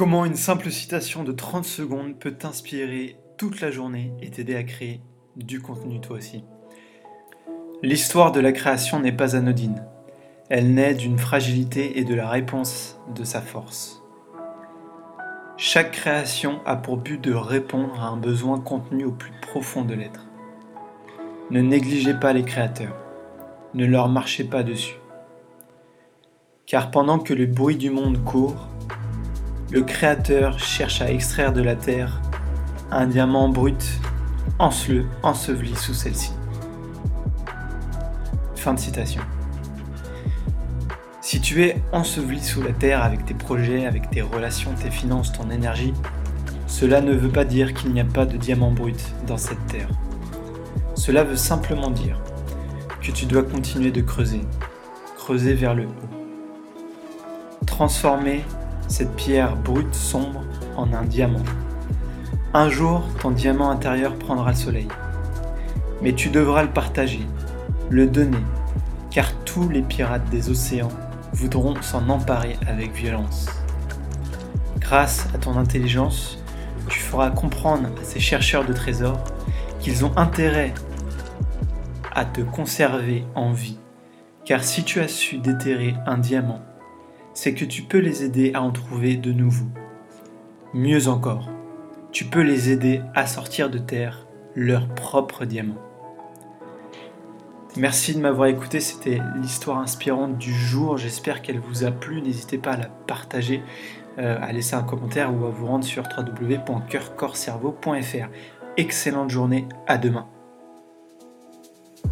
Comment une simple citation de 30 secondes peut t'inspirer toute la journée et t'aider à créer du contenu toi aussi. L'histoire de la création n'est pas anodine. Elle naît d'une fragilité et de la réponse de sa force. Chaque création a pour but de répondre à un besoin contenu au plus profond de l'être. Ne négligez pas les créateurs. Ne leur marchez pas dessus. Car pendant que le bruit du monde court, le Créateur cherche à extraire de la terre un diamant brut, enseveli sous celle-ci. Fin de citation. Si tu es enseveli sous la terre avec tes projets, avec tes relations, tes finances, ton énergie, cela ne veut pas dire qu'il n'y a pas de diamant brut dans cette terre. Cela veut simplement dire que tu dois continuer de creuser, creuser vers le haut. Transformer cette pierre brute sombre en un diamant. Un jour, ton diamant intérieur prendra le soleil. Mais tu devras le partager, le donner, car tous les pirates des océans voudront s'en emparer avec violence. Grâce à ton intelligence, tu feras comprendre à ces chercheurs de trésors qu'ils ont intérêt à te conserver en vie, car si tu as su déterrer un diamant, c'est que tu peux les aider à en trouver de nouveaux. Mieux encore, tu peux les aider à sortir de terre leur propre diamant. Merci de m'avoir écouté, c'était l'histoire inspirante du jour. J'espère qu'elle vous a plu. N'hésitez pas à la partager, euh, à laisser un commentaire ou à vous rendre sur www.coeurcorcerveau.fr. Excellente journée, à demain.